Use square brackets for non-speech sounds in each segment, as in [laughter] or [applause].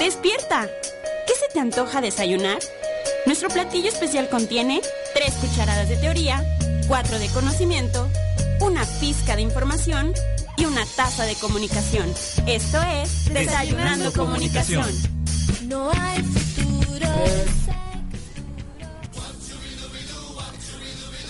¡Despierta! ¿Qué se te antoja desayunar? Nuestro platillo especial contiene tres cucharadas de teoría, cuatro de conocimiento, una pizca de información y una taza de comunicación. Esto es Desayunando Comunicación. No hay futuro.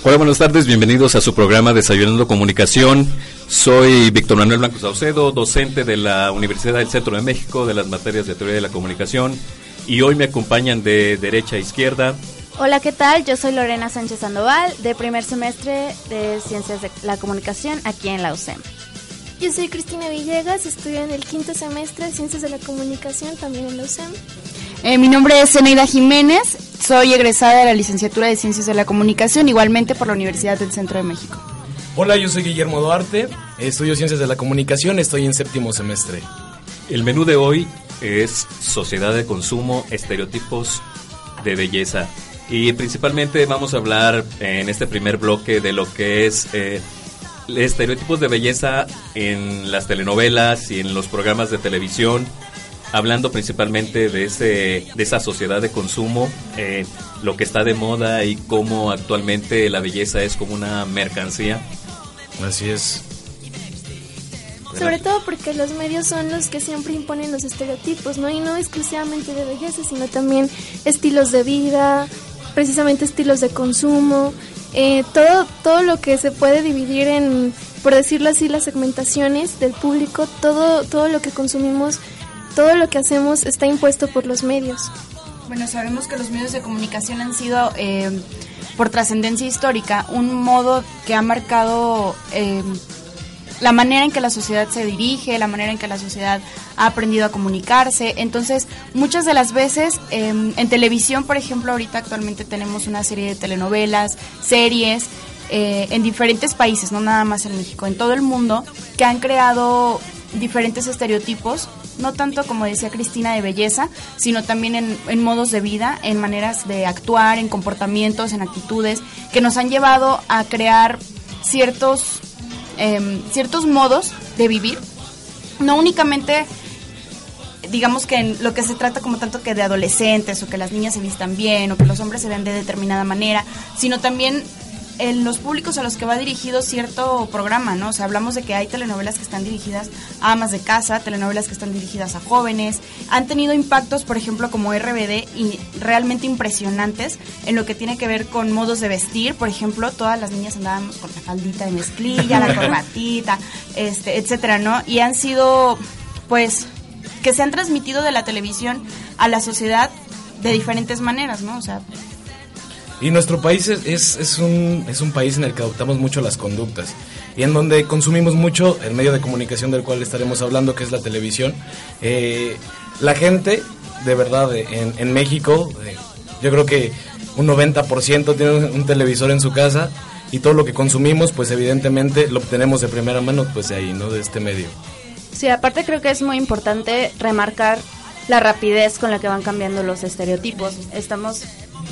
Hola, buenas tardes, bienvenidos a su programa Desayunando Comunicación. Soy Víctor Manuel Blanco Saucedo, docente de la Universidad del Centro de México de las materias de Teoría de la Comunicación y hoy me acompañan de derecha a izquierda. Hola, ¿qué tal? Yo soy Lorena Sánchez Sandoval, de primer semestre de Ciencias de la Comunicación aquí en la UCEM. Yo soy Cristina Villegas, estudio en el quinto semestre de Ciencias de la Comunicación, también en la UCEM. Eh, mi nombre es Zeneida Jiménez, soy egresada de la licenciatura de Ciencias de la Comunicación, igualmente por la Universidad del Centro de México. Hola, yo soy Guillermo Duarte, estudio Ciencias de la Comunicación, estoy en séptimo semestre. El menú de hoy es sociedad de consumo, estereotipos de belleza. Y principalmente vamos a hablar en este primer bloque de lo que es eh, estereotipos de belleza en las telenovelas y en los programas de televisión, hablando principalmente de, ese, de esa sociedad de consumo, eh, lo que está de moda y cómo actualmente la belleza es como una mercancía. Así es. Sobre todo porque los medios son los que siempre imponen los estereotipos, ¿no? Y no exclusivamente de belleza, sino también estilos de vida, precisamente estilos de consumo, eh, todo, todo lo que se puede dividir en, por decirlo así, las segmentaciones del público, todo, todo lo que consumimos, todo lo que hacemos está impuesto por los medios. Bueno, sabemos que los medios de comunicación han sido, eh, por trascendencia histórica, un modo que ha marcado eh, la manera en que la sociedad se dirige, la manera en que la sociedad ha aprendido a comunicarse. Entonces, muchas de las veces eh, en televisión, por ejemplo, ahorita actualmente tenemos una serie de telenovelas, series eh, en diferentes países, no nada más en México, en todo el mundo, que han creado diferentes estereotipos, no tanto como decía Cristina de belleza, sino también en, modos de vida, en maneras de actuar, en comportamientos, en actitudes, que nos han llevado a crear ciertos eh, ciertos modos de vivir, no únicamente digamos que en lo que se trata como tanto que de adolescentes o que las niñas se vistan bien o que los hombres se vean de determinada manera, sino también en los públicos a los que va dirigido cierto programa, ¿no? O sea, hablamos de que hay telenovelas que están dirigidas a amas de casa, telenovelas que están dirigidas a jóvenes, han tenido impactos, por ejemplo, como RBD, y realmente impresionantes en lo que tiene que ver con modos de vestir, por ejemplo, todas las niñas andábamos con la faldita de mezclilla, la [laughs] corbatita, este, etcétera, ¿no? Y han sido, pues, que se han transmitido de la televisión a la sociedad de diferentes maneras, ¿no? O sea, y nuestro país es, es, es, un, es un país en el que adoptamos mucho las conductas y en donde consumimos mucho el medio de comunicación del cual estaremos hablando, que es la televisión. Eh, la gente, de verdad, en, en México, eh, yo creo que un 90% tiene un, un, televisor en su casa y todo lo que consumimos, pues evidentemente lo obtenemos de primera mano, pues de ahí, ¿no? De este medio. Sí, aparte creo que es muy importante remarcar la rapidez con la que van cambiando los estereotipos. Estamos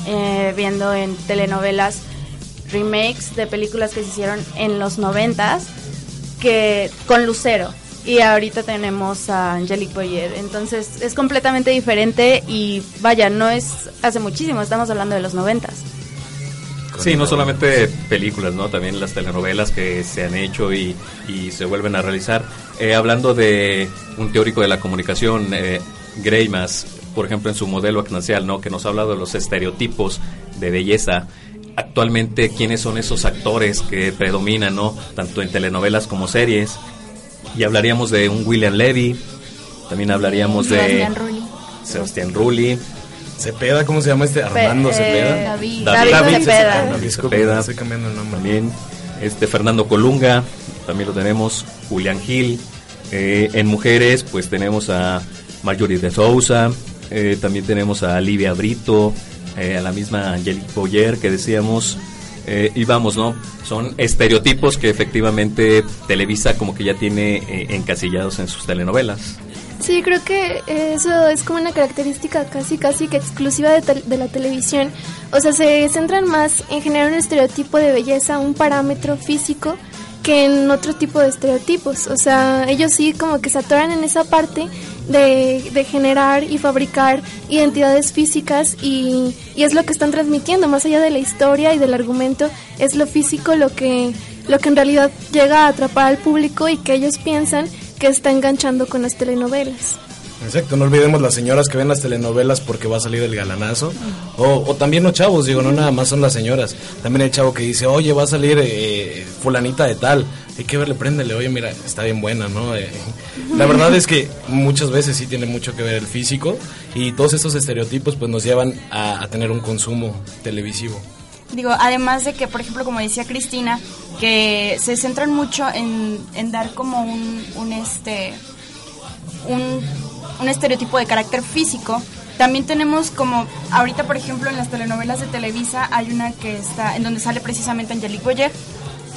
eh, viendo en telenovelas remakes de películas que se hicieron en los noventas que con Lucero y ahorita tenemos a Angelique Boyer entonces es completamente diferente y vaya no es hace muchísimo estamos hablando de los noventas Sí, no solamente películas, ¿no? También las telenovelas que se han hecho y, y se vuelven a realizar. Eh, hablando de un teórico de la comunicación, eh, Greimas, por ejemplo, en su modelo agnacial, ¿no? Que nos ha hablado de los estereotipos de belleza. Actualmente, ¿quiénes son esos actores que predominan, ¿no? Tanto en telenovelas como series. Y hablaríamos de un William Levy, también hablaríamos de Sebastián Rulli. Sebastián Rulli. Cepeda, ¿cómo se llama este? Armando eh, Cepeda. David, David David Cepeda. Cepeda. estoy cambiando el nombre. También este Fernando Colunga, también lo tenemos, Julián Gil, Eh, en mujeres, pues tenemos a Marjorie de Sousa, eh, también tenemos a Livia Brito, a la misma Angelique Boyer que decíamos. y vamos, ¿no? Son estereotipos que efectivamente Televisa como que ya tiene encasillados en sus telenovelas. Sí, creo que eso es como una característica casi casi que exclusiva de, de, la televisión. O sea, se centran más en generar un estereotipo de belleza, un parámetro físico, que en otro tipo de estereotipos. O sea, ellos sí como que se atoran en esa parte de, de generar y fabricar identidades físicas y, y es lo que están transmitiendo, más allá de la historia y del argumento, es lo físico lo que, lo que en realidad llega a atrapar al público y que ellos piensan que está enganchando con las telenovelas. Exacto, no olvidemos las señoras que ven las telenovelas porque va a salir el galanazo. O, también los chavos, digo, no nada más son las señoras. También el chavo que dice, oye, va a salir eh, fulanita de tal. Hay que verle, préndele, oye, mira, está bien buena, ¿no? Eh, la verdad es que muchas veces sí tiene mucho que ver el físico y todos estos estereotipos pues nos llevan a, tener un consumo televisivo. Digo, además de que, por ejemplo, como decía Cristina, que se centran mucho en, en dar como un, un este un, un, estereotipo de carácter físico. También tenemos como, ahorita por ejemplo en las telenovelas de Televisa hay una que está, en donde sale precisamente Angelique Boyer.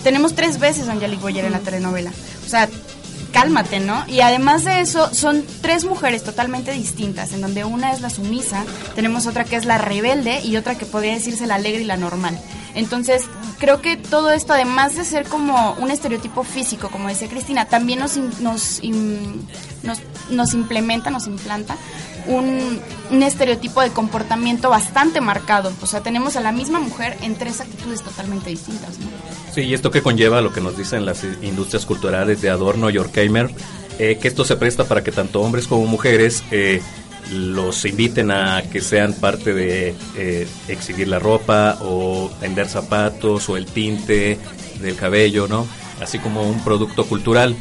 Tenemos tres veces a Angelique Boyer en la telenovela. O sea, cálmate, ¿no? Y además de eso, son tres mujeres totalmente distintas, en donde una es la sumisa, tenemos otra que es la rebelde y otra que podría decirse la alegre y la normal. Entonces, creo que todo esto, además de ser como un estereotipo físico, como decía Cristina, también nos, nos, nos, nos implementa, nos implanta un, un, estereotipo de comportamiento bastante marcado. O sea, tenemos a la misma mujer en tres actitudes totalmente distintas. Sí, y esto que conlleva lo que nos dicen las industrias culturales de Adorno y Horkheimer, eh, que esto se presta para que tanto hombres como mujeres eh, los inviten a que sean parte de eh, exhibir la ropa o vender zapatos o el tinte del cabello, ¿no? Así como un producto cultural.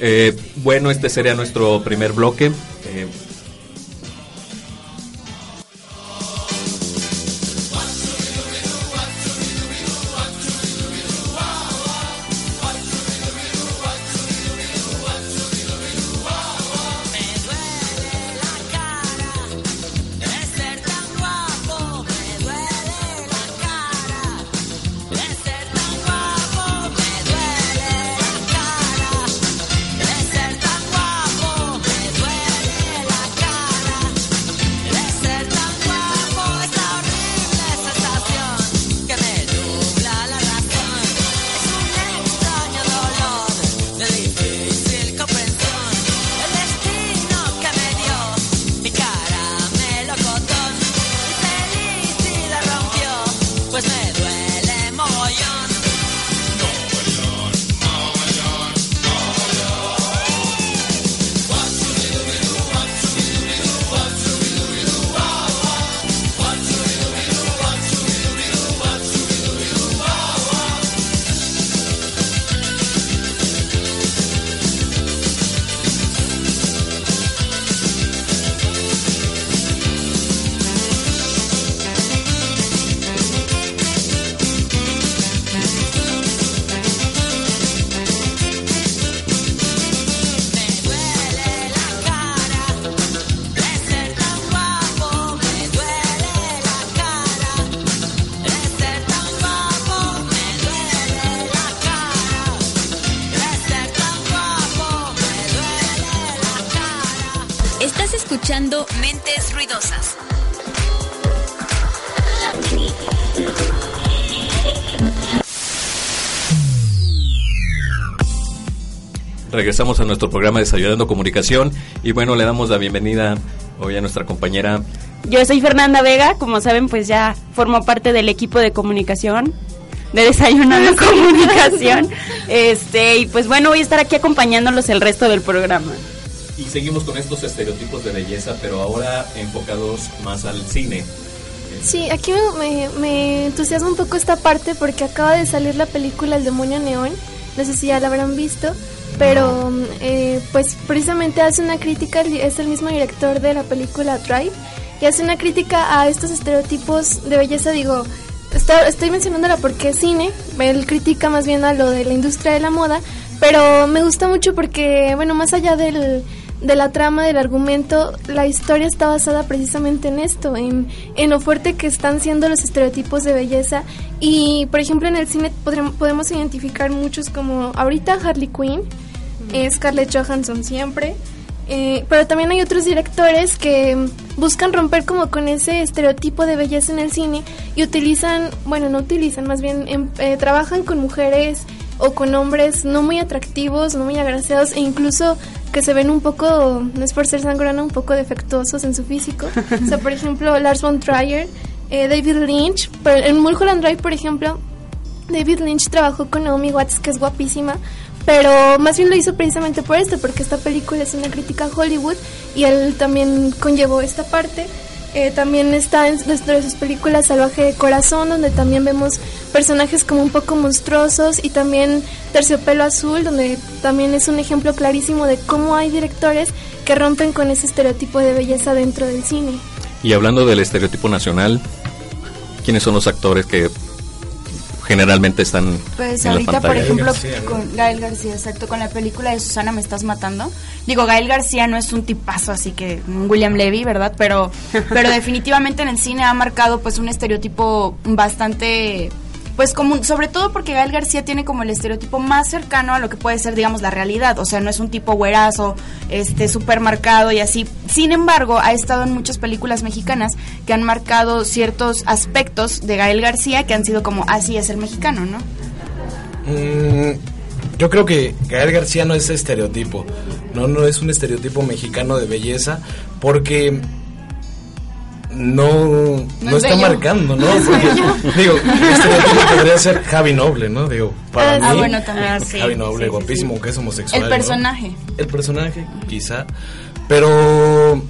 Eh, bueno, este sería nuestro primer bloque. Eh, regresamos a nuestro programa Desayunando Comunicación y bueno, le damos la bienvenida hoy a nuestra compañera. Yo soy Fernanda Vega, como saben, pues ya formo parte del equipo de comunicación de Desayunando [laughs] Comunicación. Este, y pues bueno, voy a estar aquí acompañándolos el resto del programa. Y seguimos con estos estereotipos de belleza, pero ahora enfocados más al cine. Sí, aquí me, me entusiasma un poco esta parte porque acaba de salir la película El demonio neón. No sé si ya la habrán visto pero eh, pues precisamente hace una crítica, es el mismo director de la película Drive, y hace una crítica a estos estereotipos de belleza, digo, estoy mencionándola porque es cine, él critica más bien a lo de la industria de la moda, Pero me gusta mucho porque, bueno, más allá del, de la trama, del argumento, la historia está basada precisamente en esto, en, en lo fuerte que están siendo los estereotipos de belleza. Y, por ejemplo, en el cine podremos, podemos identificar muchos como ahorita Harley Quinn, Scarlett Johansson siempre. Eh, pero también hay otros directores que buscan romper como con ese estereotipo de belleza en el cine y utilizan, bueno, no utilizan, más bien em, eh, trabajan con mujeres o con hombres no muy atractivos, no muy agraciados e incluso que se ven un poco, no es por ser sangrana, un poco defectuosos en su físico. o sea, por ejemplo, Lars von Trier, eh, David Lynch, pero en Mulholland Drive, por ejemplo, David Lynch trabajó con Naomi Watts, que es guapísima, pero más bien lo hizo precisamente por esto, porque esta película es una crítica a Hollywood y él también conllevó esta parte. Eh, también está en dentro de sus películas Salvaje de Corazón, donde también vemos personajes como un poco monstruosos y también Terciopelo Azul, donde también es un ejemplo clarísimo de cómo hay directores que rompen con ese estereotipo de belleza dentro del cine. Y hablando del estereotipo nacional, ¿quiénes son los actores que generalmente están pues en ahorita la por ejemplo Gael García, ¿no? con Gael García exacto con la película de Susana me estás matando. Digo Gael García no es un tipazo así que un William Levy verdad pero pero [laughs] definitivamente en el cine ha marcado pues un estereotipo bastante pues común, sobre todo porque Gael García tiene como el estereotipo más cercano a lo que puede ser, digamos, la realidad. O sea, no es un tipo güerazo, este, súper marcado y así. Sin embargo, ha estado en muchas películas mexicanas que han marcado ciertos aspectos de Gael García que han sido como, así es el mexicano, ¿no? Mm, yo creo que Gael García no es estereotipo. No, no es un estereotipo mexicano de belleza porque no, no, es está bello. marcando, ¿no? Porque, digo, estereotipo podría ser Javi Noble, ¿no? Digo, para Ah, mí, Ah, bueno, también. Javi Noble, guapísimo, que es homosexual. El ¿no? personaje. El personaje, quizá. Pero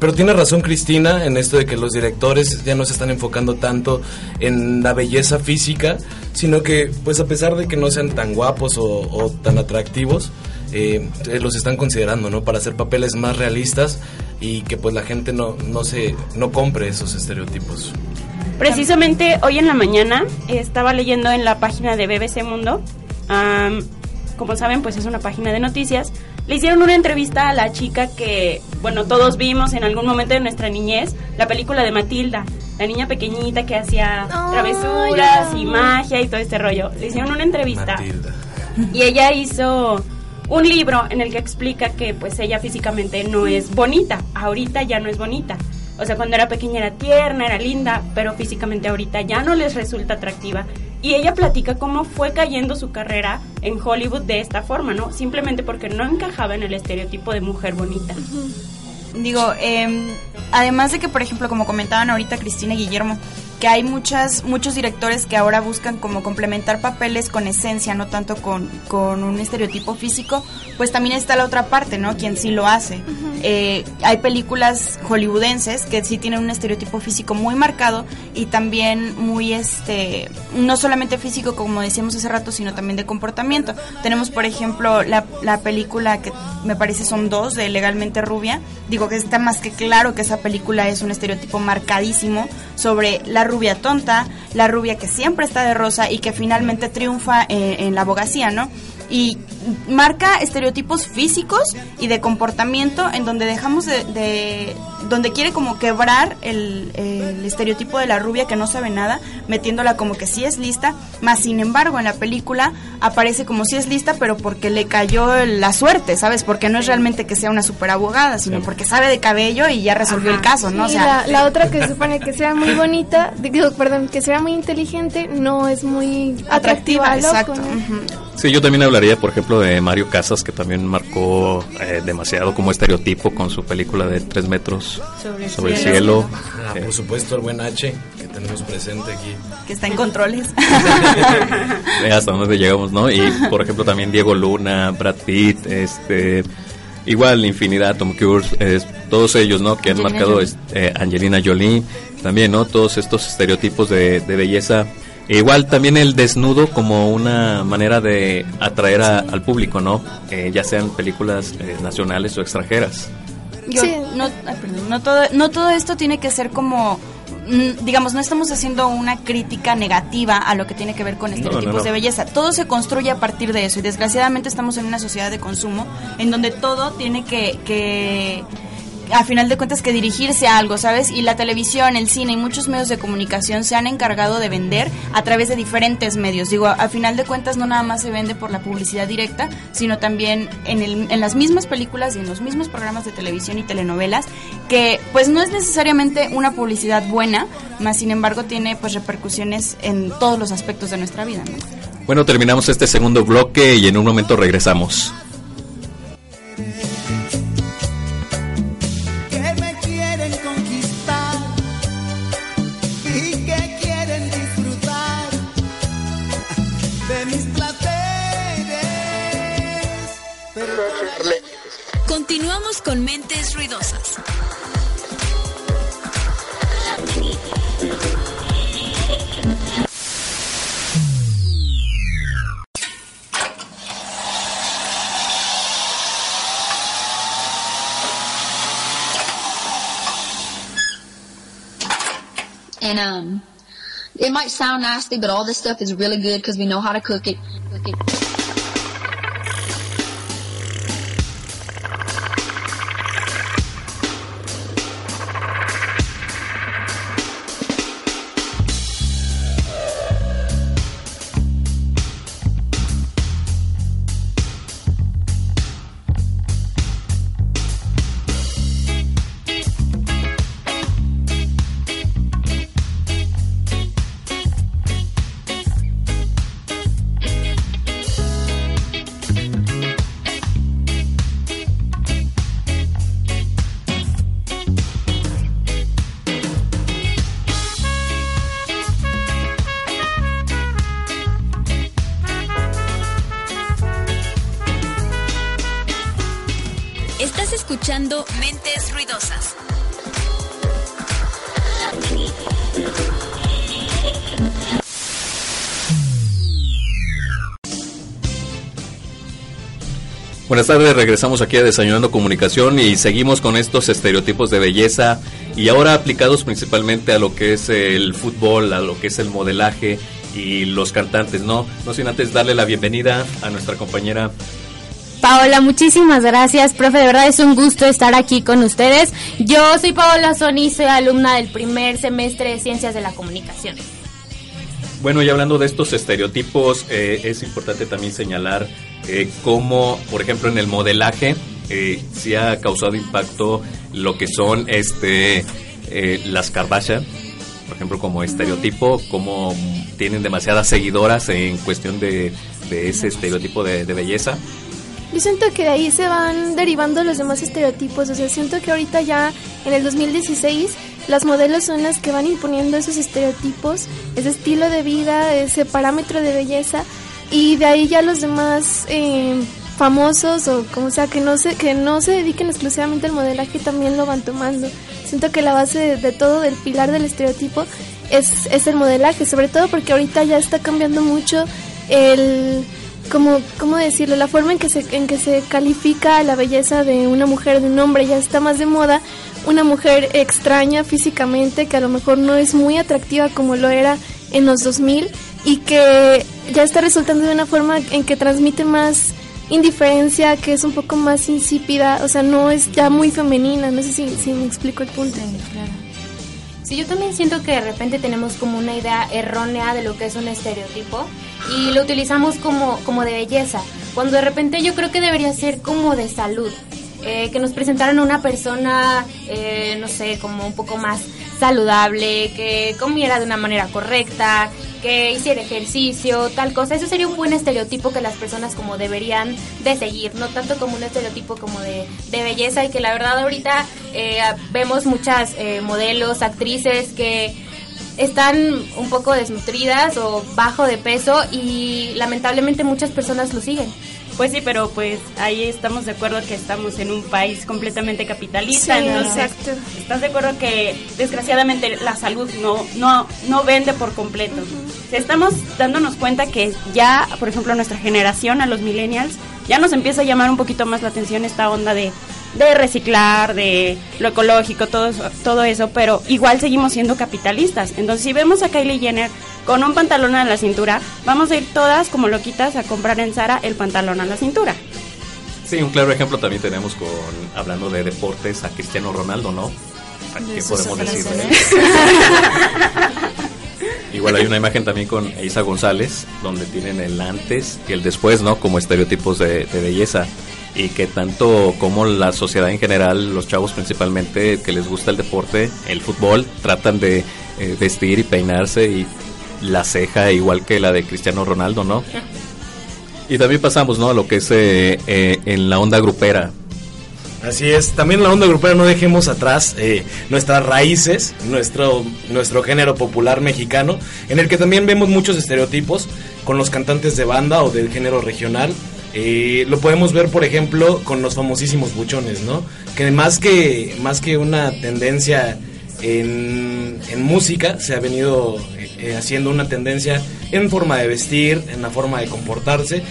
pero tiene razón Cristina en esto de que los directores ya no se están enfocando tanto en la belleza física, sino que pues a pesar de que no sean tan guapos o, o tan atractivos, eh, eh, los están considerando, ¿no? Para hacer papeles más realistas y que pues la gente no, no se no compre esos estereotipos. Precisamente hoy en la mañana estaba leyendo en la página de BBC Mundo, como saben, pues es una página de noticias. Le hicieron una entrevista a la chica que, bueno, todos vimos en algún momento de nuestra niñez, la película de Matilda, la niña pequeñita que hacía travesuras y magia y todo este rollo. Le hicieron una entrevista Matilda. y ella hizo un libro en el que explica que pues ella físicamente no es bonita, ahorita ya no es bonita. O sea, cuando era pequeña era tierna, era linda, pero físicamente ahorita ya no les resulta atractiva. Y ella platica cómo fue cayendo su carrera en Hollywood de esta forma, ¿no? Simplemente porque no encajaba en el estereotipo de mujer bonita. Digo, em, además de que, por ejemplo, como comentaban ahorita Cristina y Guillermo, que hay muchas, muchos directores que ahora buscan como complementar papeles con esencia, no tanto con, con un estereotipo físico, pues también está la otra parte, ¿no? Quien sí lo hace. Eh, hay películas hollywoodenses que sí tienen un estereotipo físico muy marcado y también muy, este, no solamente físico, como decíamos hace rato, sino también de comportamiento. Tenemos, por ejemplo, la, la película que me parece son dos, de Legalmente Rubia. Digo que está más que claro que esa película es un estereotipo marcadísimo sobre la rubia tonta, la rubia que siempre está de rosa y que finalmente triunfa en, en la abogacía, ¿no? Y marca estereotipos físicos y de comportamiento en donde dejamos de, de- donde quiere como quebrar el, el estereotipo de la rubia que no sabe nada, metiéndola como que sí es lista, más sin embargo en la película aparece como sí es lista, pero porque le cayó la suerte, ¿sabes? Porque no es realmente que sea una super abogada, sino porque sabe de cabello y ya resolvió el caso, ¿no? O sea, la, la otra que [laughs] se supone que sea muy bonita, digo, perdón, que sea muy inteligente, no es muy atractiva, atractiva, exacto. Sí, yo también hablaría, por ejemplo, de Mario Casas, que también marcó eh, demasiado como estereotipo con su película de tres metros Sobre el sobre el cielo. cielo. Ah, Eh, por supuesto, el buen H que tenemos presente aquí. que está en controles. [laughs] eh, hasta donde llegamos, ¿no? Y por ejemplo también Diego Luna, Brad Pitt, este, igual infinidad, Tom Cruise, es- todos ellos, ¿no? Que han Angelina marcado Jolie. es- eh, Angelina Jolie, también, ¿no? Todos estos estereotipos de, de belleza. E igual también el desnudo como una manera de atraer a- al público, ¿no? Eh, ya sean películas eh, nacionales o extranjeras. Yo, Sí. no, ay, perdón, no todo, no todo esto tiene que ser como mm, digamos, no estamos haciendo una crítica negativa a lo que tiene que ver con estereotipos de belleza. Todo se construye a partir de eso y desgraciadamente estamos en una sociedad de consumo en donde todo tiene que, que a final de cuentas que dirigirse a algo, ¿sabes? Y la televisión, el cine y muchos medios de comunicación se han encargado de vender a través de diferentes medios. Digo, a, final de cuentas no nada más se vende por la publicidad directa, sino también en, el, en las mismas películas y en los mismos programas de televisión y telenovelas, que pues no es necesariamente una publicidad buena, más sin embargo tiene pues repercusiones en todos los aspectos de nuestra vida. Bueno, terminamos este segundo bloque y en un momento regresamos. Con Mentes Ruidosas. And um, it might sound nasty, but all this stuff is really good because we know how to cook it. Cook it. Mentes Ruidosas. Buenas tardes, regresamos aquí a Desayunando Comunicación y seguimos con estos estereotipos de belleza y ahora aplicados principalmente a lo que es el fútbol, a lo que es el modelaje y los cantantes, ¿no? No sin antes darle la bienvenida a nuestra compañera Paola, muchísimas gracias, profe. De verdad es un gusto estar aquí con ustedes. Yo soy Paola Soni, soy alumna del primer semestre de Ciencias de la Comunicación. Bueno, y hablando de estos estereotipos, eh, es importante también señalar eh, cómo, por ejemplo, en el modelaje, eh, sí ha causado impacto lo que son este eh, las Kardashian, por ejemplo, como estereotipo, como tienen demasiadas seguidoras en cuestión de, ese estereotipo de belleza. Yo siento que de ahí se van derivando los demás estereotipos, o sea, siento que ahorita ya en el 2016 las modelos son las que van imponiendo esos estereotipos, ese estilo de vida, ese parámetro de belleza y de ahí ya los demás eh, famosos o como sea que no se que no se dediquen exclusivamente al modelaje también lo van tomando. Siento que la base de, de todo del pilar del estereotipo es, es el modelaje, sobre todo porque ahorita ya está cambiando mucho el como cómo decirlo la forma en que se en que se califica la belleza de una mujer de un hombre ya está más de moda una mujer extraña físicamente que a lo mejor no es muy atractiva como lo era en los 2000 y que ya está resultando de una forma en que transmite más indiferencia, que es un poco más insípida, o sea, no es ya muy femenina, no sé si, si me explico el punto. Sí, claro. Sí, yo también siento que de repente tenemos como una idea errónea de lo que es un estereotipo y lo utilizamos como, como de belleza, cuando de repente yo creo que debería ser como de salud. Eh, que nos presentaran a una persona, eh, no sé, como un poco más saludable, que comiera de una manera correcta, que hiciera ejercicio, tal cosa. Eso sería un buen estereotipo que las personas como deberían de seguir, no tanto como un estereotipo como de, belleza y que la verdad ahorita eh, vemos muchas modelos, actrices que están un poco desnutridas o bajo de peso y lamentablemente muchas personas lo siguen. Pues sí, pero pues ahí estamos de acuerdo que estamos en un país completamente capitalista, exacto. ¿estás de acuerdo que desgraciadamente la salud no no no vende por completo? Estamos dándonos cuenta que ya, por ejemplo, nuestra generación, a los millennials, ya nos empieza a llamar un poquito más la atención esta onda de de reciclar, de lo ecológico, todo eso, todo eso, pero igual seguimos siendo capitalistas. Entonces, si vemos a Kylie Jenner con un pantalón a la cintura, vamos a ir todas como loquitas a comprar en Zara el pantalón a la cintura. Sí, un claro ejemplo también tenemos con, hablando de deportes, a Cristiano Ronaldo, ¿no? ¿Qué podemos decir de él? Igual hay una imagen también con Isa González, donde tienen el antes y el después, ¿no? Como estereotipos de, de belleza. Y que tanto como la sociedad en general, los chavos principalmente que les gusta el deporte, el fútbol, tratan de eh, vestir y peinarse y la ceja igual que la de Cristiano Ronaldo, ¿no? [laughs] Y también pasamos, ¿no? A lo que es eh, eh, en la onda grupera. Así es, también en la onda grupera no dejemos atrás eh, nuestras raíces, nuestro, nuestro género popular mexicano, en el que también vemos muchos estereotipos con los cantantes de banda o del género regional. Eh, lo podemos ver, por ejemplo, con los famosísimos buchones, ¿no? Que más que, más que una tendencia en, en música, se ha venido eh, haciendo una tendencia en forma de vestir, en la forma de comportarse.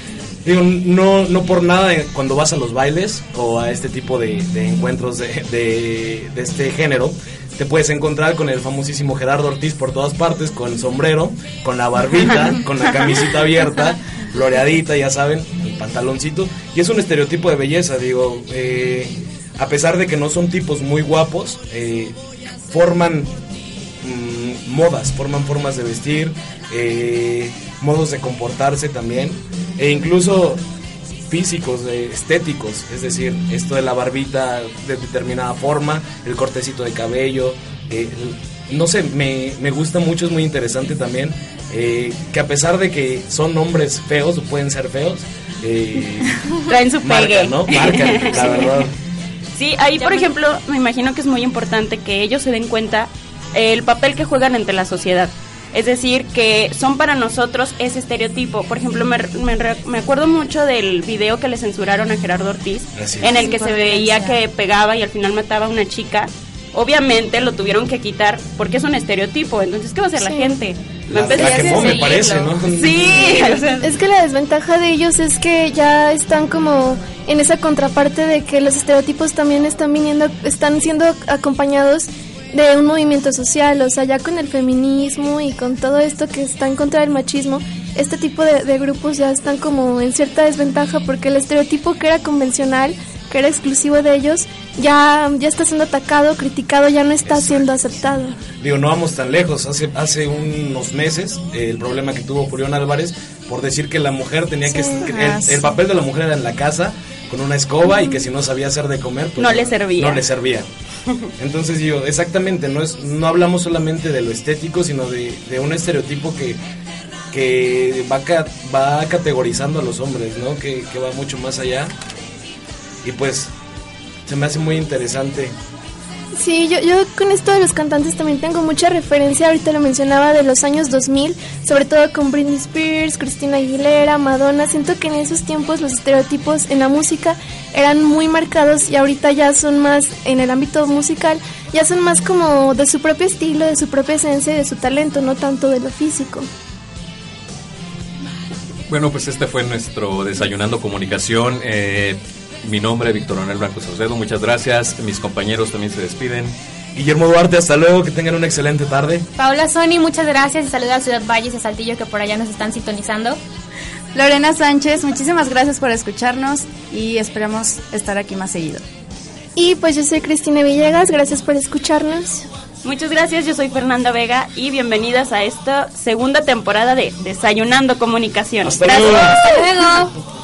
Digo, no, no por nada eh, cuando vas a los bailes o a este tipo de, de encuentros de, de, de este género, te puedes encontrar con el famosísimo Gerardo Ortiz por todas partes, con el sombrero, con la barbita, [laughs] con la camisita abierta, floreadita, ya saben, pantaloncito. Y es un estereotipo de belleza, digo, eh, a pesar de que no son tipos muy guapos, eh, forman mm, modas, forman formas de vestir, eh, modos de comportarse también, e incluso físicos, estéticos, es decir, esto de la barbita de determinada forma, el cortecito de cabello, el- no sé, me, me gusta mucho, es muy interesante también, que a pesar de que son hombres feos, pueden ser feos, eh, Traen su marcan, pegue. ¿no? Marcan, la [laughs] verdad. Sí, ahí por ejemplo, me imagino que es muy importante que ellos se den cuenta el papel que juegan ante la sociedad. Es decir, que son para nosotros ese estereotipo. Por ejemplo, me, me re- me acuerdo mucho del video que le censuraron a Gerardo Ortiz, en el que se veía que pegaba y al final mataba a una chica. Obviamente lo tuvieron que quitar porque es un estereotipo. Entonces, ¿qué va a hacer la gente? La, quemó, me parece, ¿no? Sí, o sea, Es que la desventaja de ellos es que ya están como en esa contraparte de que los estereotipos también están viniendo, están siendo acompañados de un movimiento social, o sea, ya con el feminismo y con todo esto que está en contra del machismo, este tipo de, de grupos ya están como en cierta desventaja porque el estereotipo que era convencional, que era exclusivo de ellos, ya, ya está siendo atacado, criticado, ya no está siendo aceptado. Digo, no vamos tan lejos. Hace, hace unos meses, eh, el problema que tuvo Julián Álvarez por decir que la mujer tenía que. Sí. que Ah, el papel de la mujer era en la casa, con una escoba, y que si no sabía hacer de comer, pues. No le servía. No le servía. [laughs] Entonces, digo, exactamente, no, es, no hablamos solamente de lo estético, sino de, de un estereotipo que que va, ca- va categorizando a los hombres, ¿no? Que, que va mucho más allá. Y pues, se me hace muy interesante. Sí, yo, yo con esto de los cantantes también tengo mucha referencia, ahorita lo mencionaba, de los años 2000, sobre todo con Britney Spears, Christina Aguilera, Madonna. Siento que en esos tiempos los estereotipos en la música eran muy marcados y ahorita ya son más, en el ámbito musical, ya son más como de su propio estilo, de su propia esencia y de su talento, no tanto de lo físico. Bueno, pues este fue nuestro Desayunando Comunicación. Eh, mi nombre es Víctor Manuel Blanco Saucedo. Muchas gracias. Mis compañeros también se despiden. Guillermo Duarte, hasta luego, que tengan una excelente tarde. Paula Sony, muchas gracias y saluda a Ciudad Valles y a Saltillo que por allá nos están sintonizando. Lorena Sánchez, muchísimas gracias por escucharnos y esperamos estar aquí más seguido. Y pues yo soy Cristina Villegas, gracias por escucharnos. Muchas gracias, yo soy Fernanda Vega y bienvenidas a esta segunda temporada de Desayunando Comunicación. Hasta Gracias. luego. Hasta luego.